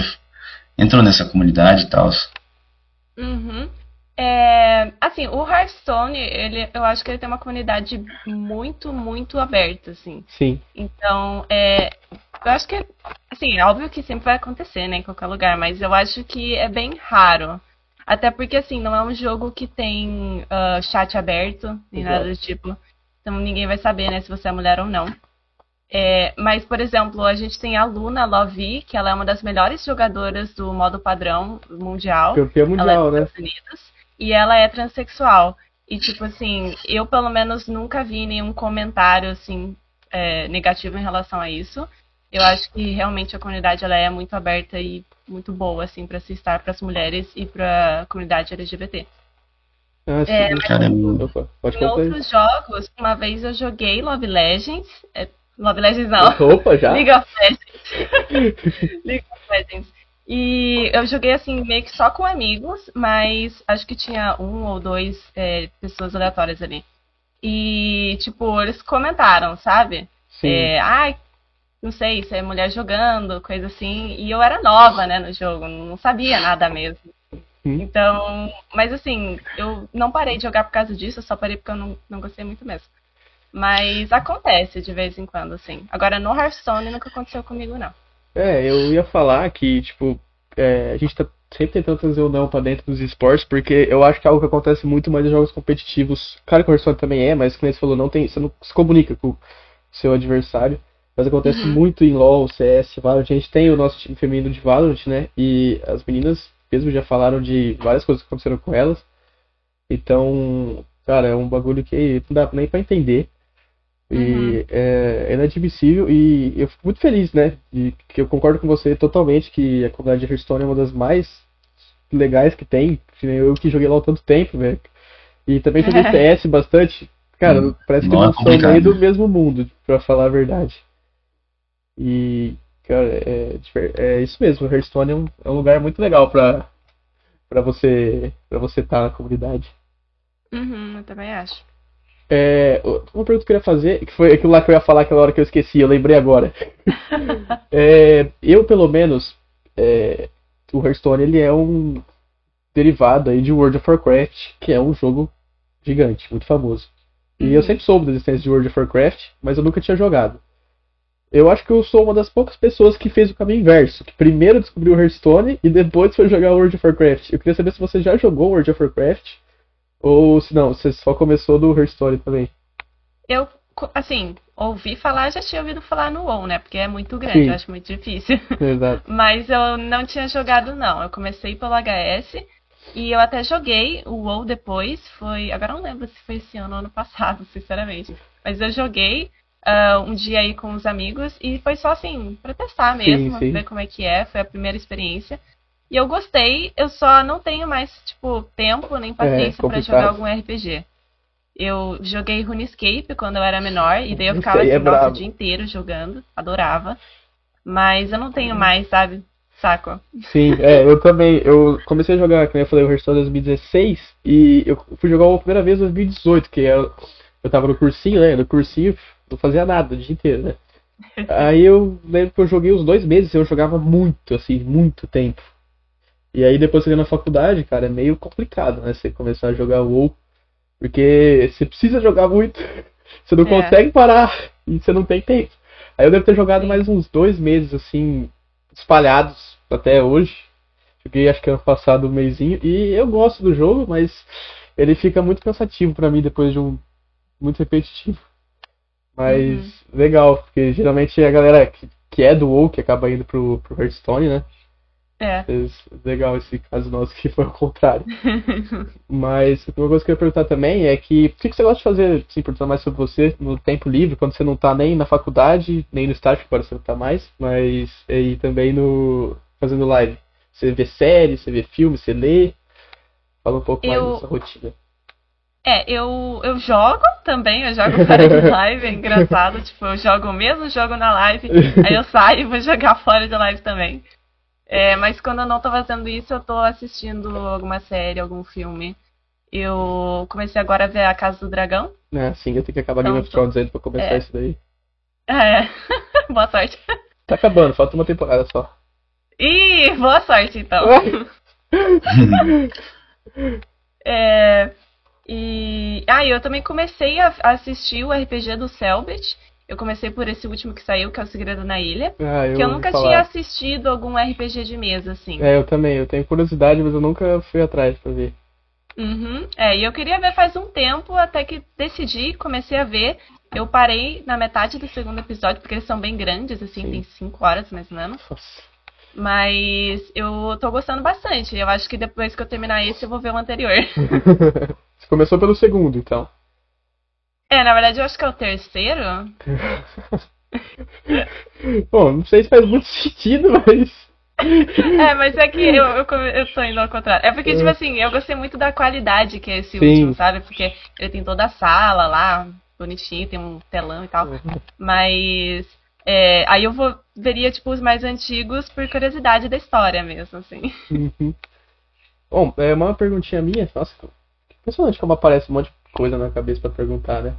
entrou nessa comunidade e tal. Uhum. É, assim, o Hearthstone, ele, eu acho que ele tem uma comunidade muito, muito aberta, assim. Sim. Então, é, eu acho que, assim, é óbvio que sempre vai acontecer, né, em qualquer lugar, mas eu acho que é bem raro. Até porque, assim, não é um jogo que tem ah, chat aberto, nem nada do tipo. Então ninguém vai saber, né, se você é mulher ou não. É, mas, por exemplo, a gente tem a Luna Lovi, que ela é uma das melhores jogadoras do modo padrão mundial. Campeã é mundial, dos né? Estados Unidos e ela é transexual. E, tipo assim, eu pelo menos nunca vi nenhum comentário, assim, é, negativo em relação a isso. Eu acho que realmente a comunidade ela é muito aberta e muito boa, assim, para se estar para as mulheres e para a comunidade LGBT. Ah, sim. É, Opa, pode Em outros jogos, uma vez eu joguei Love Legends. é, Love Legends não. Opa, já? League of Legends. League of Legends. E eu joguei assim meio que só com amigos, mas acho que tinha um ou dois é, pessoas aleatórias ali. E, tipo, eles comentaram, sabe? Sim. É, ai, não sei, se é mulher jogando, coisa assim. E eu era nova, né, no jogo, não sabia nada mesmo. Hum. Então, mas assim, eu não parei de jogar por causa disso, eu só parei porque eu não, não gostei muito mesmo. Mas acontece de vez em quando, assim. Agora no Hearthstone nunca aconteceu comigo, não. É, eu ia falar que, tipo, é, a gente tá sempre tentando trazer o não pra dentro dos esportes, porque eu acho que é algo que acontece muito mais em jogos competitivos. Claro que o Hearthstone também é, mas como você falou, não tem, você não se comunica com o seu adversário. Mas acontece uhum. muito em LoL, CS, Valorant. A gente tem o nosso time feminino de Valorant, né? E as meninas mesmo já falaram de várias coisas que aconteceram com elas. Então, cara, é um bagulho que não dá nem pra entender. E uhum. é, é inadmissível e eu fico muito feliz, né? E que eu concordo com você totalmente que a comunidade de Hearthstone é uma das mais legais que tem. Eu que joguei lá há tanto tempo, velho. E também joguei PS bastante. Cara, hum, parece que nós somos meio do mesmo mundo, pra falar a verdade. E, cara, é, é isso mesmo. Hearthstone é um, é um lugar muito legal pra, pra você pra você estar tá na comunidade. Uhum, eu também acho. É, uma pergunta que eu queria fazer, que foi aquilo lá que eu ia falar aquela hora que eu esqueci, eu lembrei agora. é, eu, pelo menos, é, o Hearthstone ele é um derivado aí de World of Warcraft, que é um jogo gigante, muito famoso. E uhum. eu sempre soube da existência de World of Warcraft, mas eu nunca tinha jogado. Eu acho que eu sou uma das poucas pessoas que fez o caminho inverso, que primeiro descobriu o Hearthstone e depois foi jogar World of Warcraft. Eu queria saber se você já jogou World of Warcraft ou se não, você só começou do Hearthstone também. Eu, assim, ouvi falar, já tinha ouvido falar no WoW, né? Porque é muito grande, Sim. eu acho muito difícil. Exato. Mas eu não tinha jogado, não. Eu comecei pelo HS e eu até joguei o WoW depois. Foi. Agora eu não lembro se foi esse ano ou ano passado, sinceramente. Mas eu joguei uh, um dia aí com os amigos e foi só assim, pra testar mesmo, sim, sim. ver como é que é. Foi a primeira experiência. E eu gostei, eu só não tenho mais, tipo, tempo nem é, paciência é, para jogar algum RPG. Eu joguei RuneScape quando eu era menor, e daí eu ficava assim, é nossa, o dia inteiro jogando, adorava. Mas eu não tenho mais, sabe? Saco. Sim, é, eu também. Eu comecei a jogar, como eu falei, o Hearthstone em 2016, e eu fui jogar a primeira vez em 2018, que eu, eu tava no cursinho, né? No cursinho não fazia nada o dia inteiro, né? Aí eu lembro que eu joguei uns dois meses, eu jogava muito, assim, muito tempo. E aí depois você na faculdade, cara, é meio complicado, né? Você começar a jogar WoW. Porque você precisa jogar muito. Você não é. consegue parar e você não tem tempo. Aí eu devo ter jogado Sim. mais uns dois meses, assim, espalhados até hoje. Joguei acho que ano passado um mêsinho. E eu gosto do jogo, mas ele fica muito cansativo para mim depois de um. Muito repetitivo. Mas uhum. legal, porque geralmente é a galera que, que é do WoW que acaba indo pro, pro Hearthstone, né? É. Legal esse caso nosso que foi o contrário. Mas uma coisa que eu ia perguntar também é que o que você gosta de fazer, assim, perguntar mais sobre você no tempo livre, quando você não tá nem na faculdade, nem no estágio, que agora você não tá mais, mas aí também no. fazendo live. Você vê série, você vê filme, você lê. Fala um pouco eu... mais dessa rotina. É, eu, eu jogo também, eu jogo fora de live, é engraçado, tipo, eu jogo o mesmo jogo na live, aí eu saio e vou jogar fora de live também. É, mas quando eu não tô fazendo isso, eu tô assistindo alguma série, algum filme. Eu comecei agora a ver A Casa do Dragão. É, sim, eu tenho que acabar então, Game of Thrones antes pra começar é. isso daí. É, boa sorte. Tá acabando, falta uma temporada só. Ih, boa sorte então. é, e. Ah, eu também comecei a assistir o RPG do Selbit. Eu comecei por esse último que saiu, que é o Segredo na Ilha. Ah, eu que eu nunca falar. tinha assistido algum RPG de mesa, assim. É, eu também. Eu tenho curiosidade, mas eu nunca fui atrás pra ver. Uhum. É, e eu queria ver faz um tempo, até que decidi, comecei a ver. Eu parei na metade do segundo episódio, porque eles são bem grandes, assim, Sim. tem cinco horas mais ou menos. Nossa. Mas eu tô gostando bastante. Eu acho que depois que eu terminar esse, eu vou ver o anterior. Você começou pelo segundo, então. É, na verdade eu acho que é o terceiro. Bom, não sei se faz muito sentido, mas. É, mas é que eu, eu, eu tô indo ao contrário. É porque, tipo assim, eu gostei muito da qualidade que é esse Sim. último, sabe? Porque ele tem toda a sala lá, bonitinho, tem um telão e tal. Uhum. Mas. É, aí eu vou, veria, tipo, os mais antigos por curiosidade da história mesmo, assim. Uhum. Bom, é uma perguntinha minha. Nossa, impressionante como aparece um monte de coisa na cabeça para perguntar, né?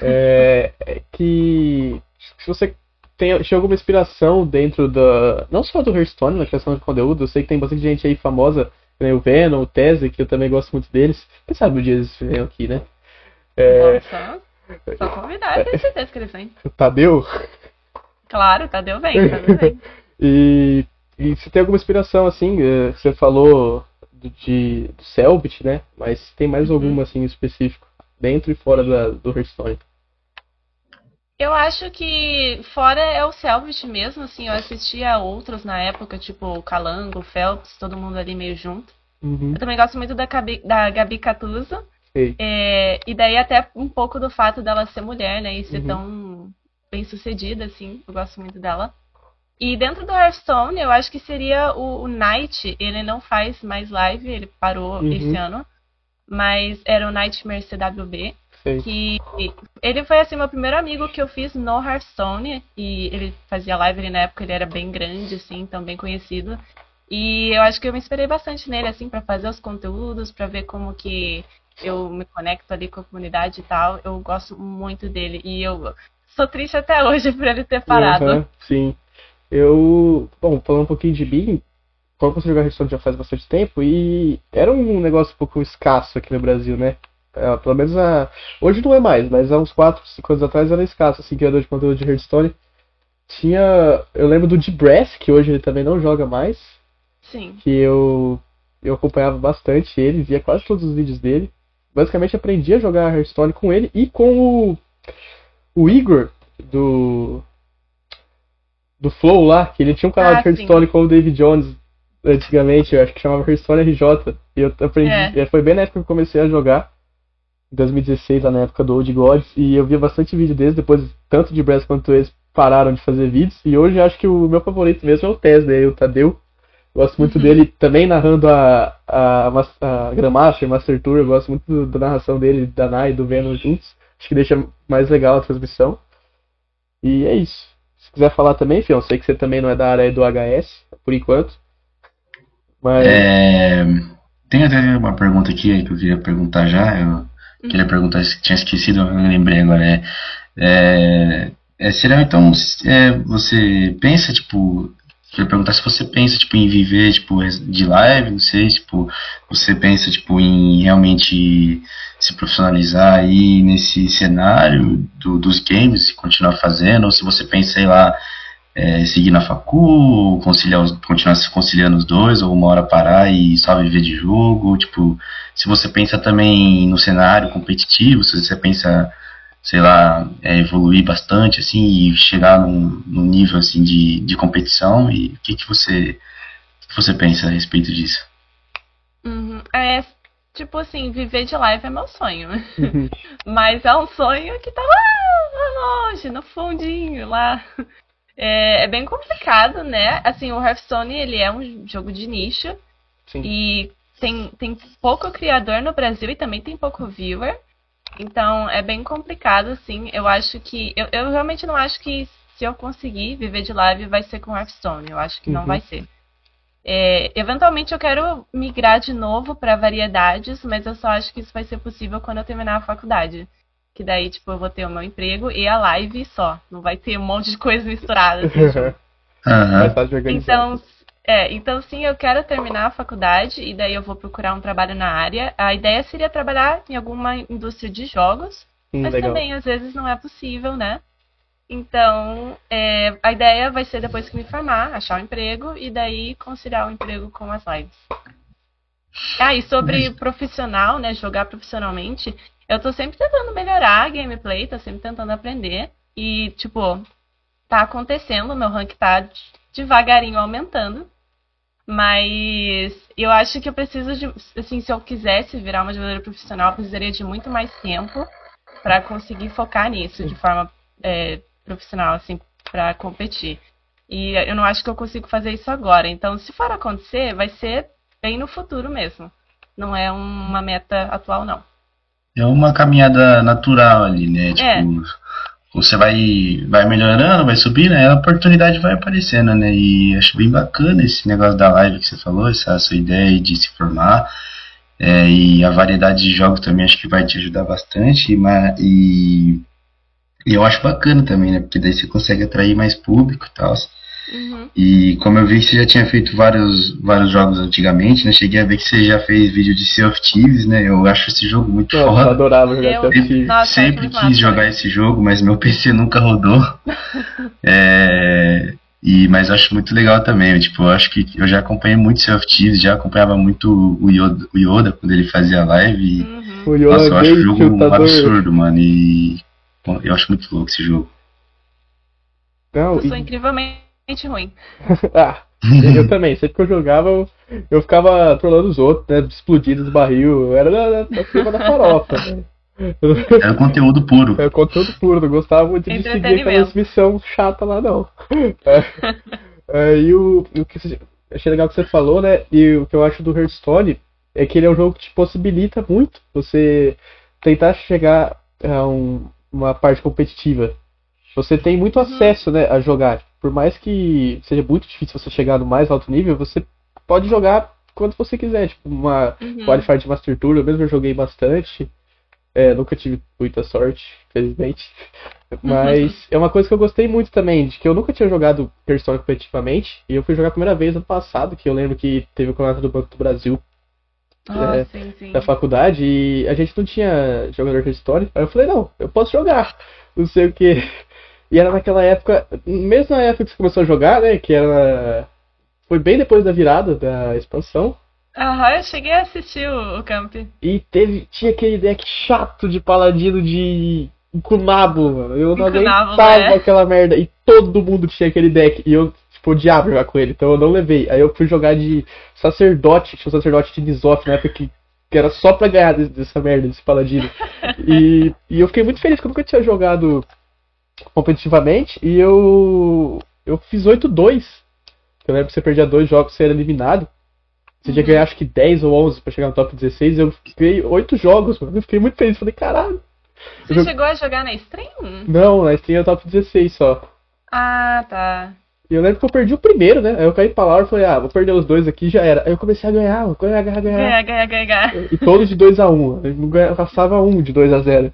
É, é, que se você tem, tinha alguma inspiração dentro da. Não só do Hearthstone na criação de conteúdo, eu sei que tem bastante gente aí famosa, né, o Venom, o Tese, que eu também gosto muito deles. Quem sabe o dia eles venham aqui, né? É, Só convidar, eu tenho certeza que ele vem. Tadeu? Claro, Tadeu vem, Tadeu vem. e, e você tem alguma inspiração, assim, você falou de, do Selbit, né? Mas tem mais Uhum. alguma, assim, específico, dentro e fora da, do Hearthstone? Eu acho que fora é o Selbit mesmo, assim, eu assistia a outros na época, tipo Calango, Phelps, todo mundo ali meio junto. Uhum. Eu também gosto muito da Gabi, da Gabi Catuso. É, e daí até um pouco do fato dela ser mulher, né? E ser Uhum. tão bem sucedida, assim. Eu gosto muito dela. E dentro do Hearthstone, eu acho que seria o, o Knight. Ele não faz mais live, ele parou Uhum. esse ano. Mas era o Nightmare CWB. Sei. Que ele foi assim meu primeiro amigo que eu fiz no Hearthstone e ele fazia live ali na época, ele era bem grande assim, então bem conhecido. E eu acho que eu me inspirei bastante nele assim para fazer os conteúdos, para ver como que eu me conecto ali com a comunidade e tal. Eu gosto muito dele e eu sou triste até hoje por ele ter parado. Aham, sim. Eu, bom, falando um pouquinho de mim, como você jogar Hearthstone já faz bastante tempo e era um negócio um pouco escasso aqui no Brasil, né? É, pelo menos a... hoje não é mais, mas há uns 4, 5 anos atrás era escasso, assim, criador de conteúdo de Hearthstone. Tinha, eu lembro do D-Breath, que hoje ele também não joga mais, Sim. que eu, eu acompanhava bastante ele, via quase todos os vídeos dele. Basicamente aprendi a jogar Hearthstone com ele e com o, o Igor do do Flow lá, que ele tinha um canal Ah, de Hearthstone com o David Jones antigamente, eu acho que chamava Hearthstone RJ. E eu aprendi, É. foi bem na época que eu comecei a jogar, em 2016, lá na época do Old Gods, e eu via bastante vídeo deles, depois tanto de Brass quanto eles pararam de fazer vídeos, e hoje eu acho que o meu favorito mesmo é o Tesla, aí, o Tadeu. Gosto muito Uhum. dele também narrando a, a, Mas- a Grandmaster, Master Tour. Eu gosto muito do- da narração dele, da Nai e do Venom juntos. Acho que deixa mais legal a transmissão. E é isso. Se quiser falar também, Fião, sei que você também não é da área do HS, por enquanto. Mas. É, tem até uma pergunta aqui que eu queria perguntar já. Eu queria perguntar tinha esquecido, eu lembrei agora. É, é, é, será então é, você pensa tipo queria perguntar se você pensa tipo em viver tipo de live, não sei, tipo você pensa tipo em realmente se profissionalizar aí nesse cenário do, dos games e continuar fazendo, ou se você pensa, sei lá, é, seguir na facu, conciliar os, continuar se conciliando os dois, ou uma hora parar e só viver de jogo, tipo, se você pensa também no cenário competitivo, se você pensa, sei lá, é, evoluir bastante, assim, e chegar num, num nível, assim, de, de competição, e o que que você, que você pensa a respeito disso? Uhum. É, tipo assim, viver de live é meu sonho. Uhum. Mas é um sonho que tá lá, lá longe, no fundinho, lá. É, é bem complicado, né? Assim, o Hearthstone, ele é um jogo de nicho. Sim. E tem, tem pouco criador no Brasil e também tem pouco viewer. Então é bem complicado, assim. Eu acho que. Eu, eu realmente não acho que se eu conseguir viver de live vai ser com Hearthstone. Eu acho que não Uhum. vai ser. É, eventualmente eu quero migrar de novo para variedades, mas eu só acho que isso vai ser possível quando eu terminar a faculdade. Que daí, tipo, eu vou ter o meu emprego e a live só. Não vai ter um monte de coisa misturada. Assim, organizar. Então, é, então sim, eu quero terminar a faculdade e daí eu vou procurar um trabalho na área. A ideia seria trabalhar em alguma indústria de jogos, Hum, mas legal. também às vezes não é possível, né? Então, é, a ideia vai ser depois que me formar, achar um emprego e daí conciliar o emprego com as lives. Ah, e sobre profissional, né? Jogar profissionalmente, eu tô sempre tentando melhorar a gameplay, tô sempre tentando aprender. E, tipo, tá acontecendo, meu rank tá devagarinho aumentando. Mas eu acho que eu preciso de. Assim, se eu quisesse virar uma jogadora profissional, eu precisaria de muito mais tempo para conseguir focar nisso de forma é, profissional, assim, para competir. E eu não acho que eu consigo fazer isso agora. Então, se for acontecer, vai ser bem no futuro mesmo. Não é uma meta atual, não. É uma caminhada natural ali, né? Tipo, É. você vai, vai melhorando, vai subindo, aí a oportunidade vai aparecendo, né? E acho bem bacana esse negócio da live que você falou, essa sua ideia de se formar. É, e a variedade de jogos também acho que vai te ajudar bastante. E, ma- e, e eu acho bacana também, né? Porque daí você consegue atrair mais público e tal. Uhum. E como eu vi que você já tinha feito vários, vários jogos antigamente, né? Cheguei a ver que você já fez vídeo de Sea of Thieves, né? Eu acho esse jogo muito eu foda. adorava jogar Eu- Sea of Thieves. Nossa, Sempre quis massa, jogar né? esse jogo, mas meu PC nunca rodou. É, e, mas eu acho muito legal também. Tipo, eu acho que eu já acompanhei muito Sea of Thieves, já acompanhava muito o Yoda, o Yoda quando ele fazia live. E, Uhum. O nossa, eu acho o jogo um chutador. absurdo, mano. E eu acho muito louco esse jogo. Não, Eu sou e- incrivelmente ruim. ah, eu também. Sempre que eu jogava, eu, eu ficava trolando os outros, né? Explodindo os barril. Eu era da, da, da firma da farofa, né? Era conteúdo puro. É conteúdo puro, não gostava muito de seguir aquelas missões chatas lá, não. É. É, e o, o que você- achei legal que você falou, né? E o que eu acho do Hearthstone é que ele é um jogo que te possibilita muito você tentar chegar a um- uma parte competitiva. Você tem muito acesso, né, a jogar. Por mais que seja muito difícil você chegar no mais alto nível, você pode jogar quando você quiser. Tipo, uma Uhum. Qualifier de Master Tour, eu mesmo joguei bastante. É, nunca tive muita sorte, felizmente. Mas é uma coisa que eu gostei muito também, de que eu nunca tinha jogado Hearthstone competitivamente. E eu fui jogar a primeira vez ano passado, que eu lembro que teve o campeonato do Banco do Brasil Ah, É, sim, sim. da faculdade e a gente não tinha jogador de Hearthstone. Aí eu falei, não, eu posso jogar. Não sei o que. E era naquela época, mesmo na época que você começou a jogar, né? Que era. Foi bem depois da virada da expansão. Aham, eu cheguei a assistir o, o Camp. E teve, tinha aquele deck chato de paladino de Kunabo, mano. Eu não Incunável, aguentava né? aquela merda. E todo mundo tinha aquele deck. E eu, tipo, odiava jogar com ele. Então eu não levei. Aí eu fui jogar de sacerdote. Tinha um sacerdote de Nisoth na época que, que era só pra ganhar dessa merda, desse paladino. e, e eu fiquei muito feliz que eu nunca tinha jogado competitivamente. E eu. Eu fiz 8-2. Eu lembro que você perdia dois jogos, você era eliminado. Você tinha que ganhar acho que 10 ou 11 pra chegar no top 16. Eu fiquei 8 jogos, mano. Eu fiquei muito feliz. Falei, caralho. Você Eu- chegou a jogar na stream? Não, na stream é top 16 só. Ah, tá. E eu lembro que eu perdi o primeiro, né? Aí eu caí pra lá e falei, ah, vou perder os dois aqui já era. Aí eu comecei a ganhar, ganhar, ganhar, ganhar. Ganhar, ganhar, ganhar. E todos de 2x1. Eu não ganhava, passava um de 2x0.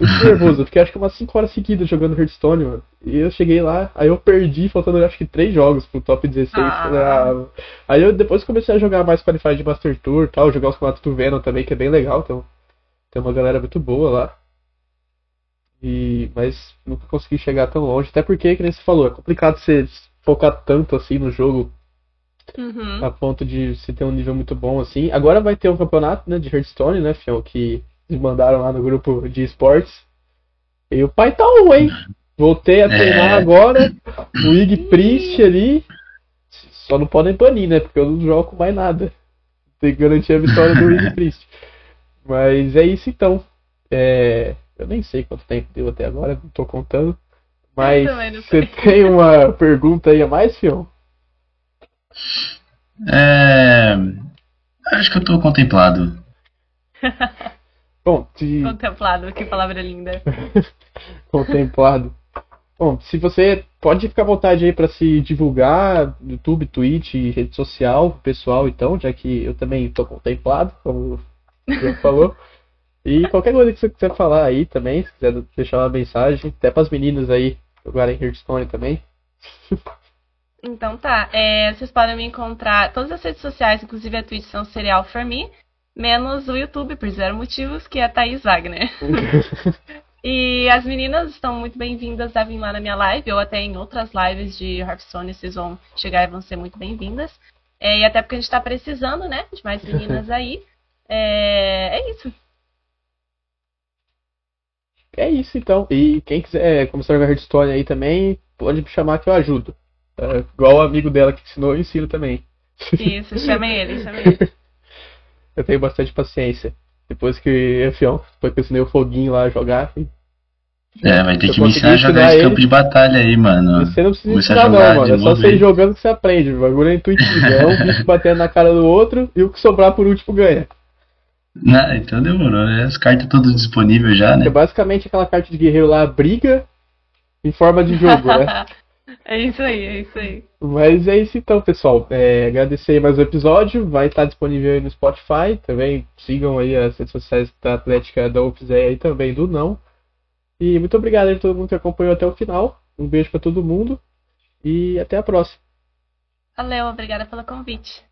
Muito nervoso. Eu fiquei acho que umas 5 horas seguidas jogando Hearthstone, mano. E eu cheguei lá, aí eu perdi, faltando acho que 3 jogos pro top 16. Ah. Ah, Aí eu depois comecei a jogar mais Qualified de Master Tour e tal, jogar os campeonatos do Venom também, que é bem legal. Então, tem uma galera muito boa lá. E, mas nunca consegui chegar tão longe. Até porque, que nem você falou, é complicado você focar tanto assim no jogo Uhum. a ponto de se ter um nível muito bom assim. Agora vai ter um campeonato, né, de Hearthstone, né, Fião, que eles mandaram lá no grupo de esportes. E o pai tá um, hein? Voltei a treinar É. agora. O Ig Priest ali. Só não podem banir, né? Porque eu não jogo mais nada. Tem que garantir a vitória do Ig Priest. Mas é isso então. É, Eu nem sei quanto tempo deu até agora, não tô contando. Mas você tem uma pergunta aí a mais, Fião? É, acho que eu tô contemplado. Bom, se... Contemplado, que palavra linda. contemplado. Bom, se você pode ficar à vontade aí para se divulgar no YouTube, Twitch, rede social, pessoal, então, já que eu também estou contemplado, como o João falou. E qualquer coisa que você quiser falar aí também, se quiser deixar uma mensagem, até para as meninas aí jogarem Hearthstone também. Então tá, é, vocês podem me encontrar todas as redes sociais, inclusive a Twitch são Serial For Me, menos o YouTube, por zero motivos, que é Thaís Wagner. E as meninas estão muito bem-vindas a vir lá na minha live, ou até em outras lives de Hearthstone, vocês vão chegar e vão ser muito bem-vindas. É, e até porque a gente tá precisando, né, de mais meninas aí. É, é isso. É isso então. E quem quiser começar a jogar Hearthstone aí também, pode me chamar que eu ajudo. É, igual o amigo dela que ensinou, eu ensino também. Isso, chamem ele, chamem ele. Eu tenho bastante paciência. Depois que, Fião, depois que eu ensinei o foguinho lá a jogar, É, vai ter que me ensinar a jogar esse ele. campo de batalha aí, mano. você não precisa ensinar não, jogar mano. É só você ir jogando que você aprende. O bagulho é intuitivo. É um bicho batendo na cara do outro e o que sobrar por último ganha. Não, então demorou, né? As cartas todas disponíveis já, né? É basicamente aquela carta de guerreiro lá, briga em forma de jogo, né? é isso aí, é isso aí. Mas é isso então, pessoal. É, agradecer aí mais o episódio. Vai estar disponível aí no Spotify. Também sigam aí as redes sociais da Atlética da UFZE aí também do Não. E muito obrigado aí a todo mundo que acompanhou até o final. Um beijo pra todo mundo. e até a próxima. Valeu, obrigada pelo convite.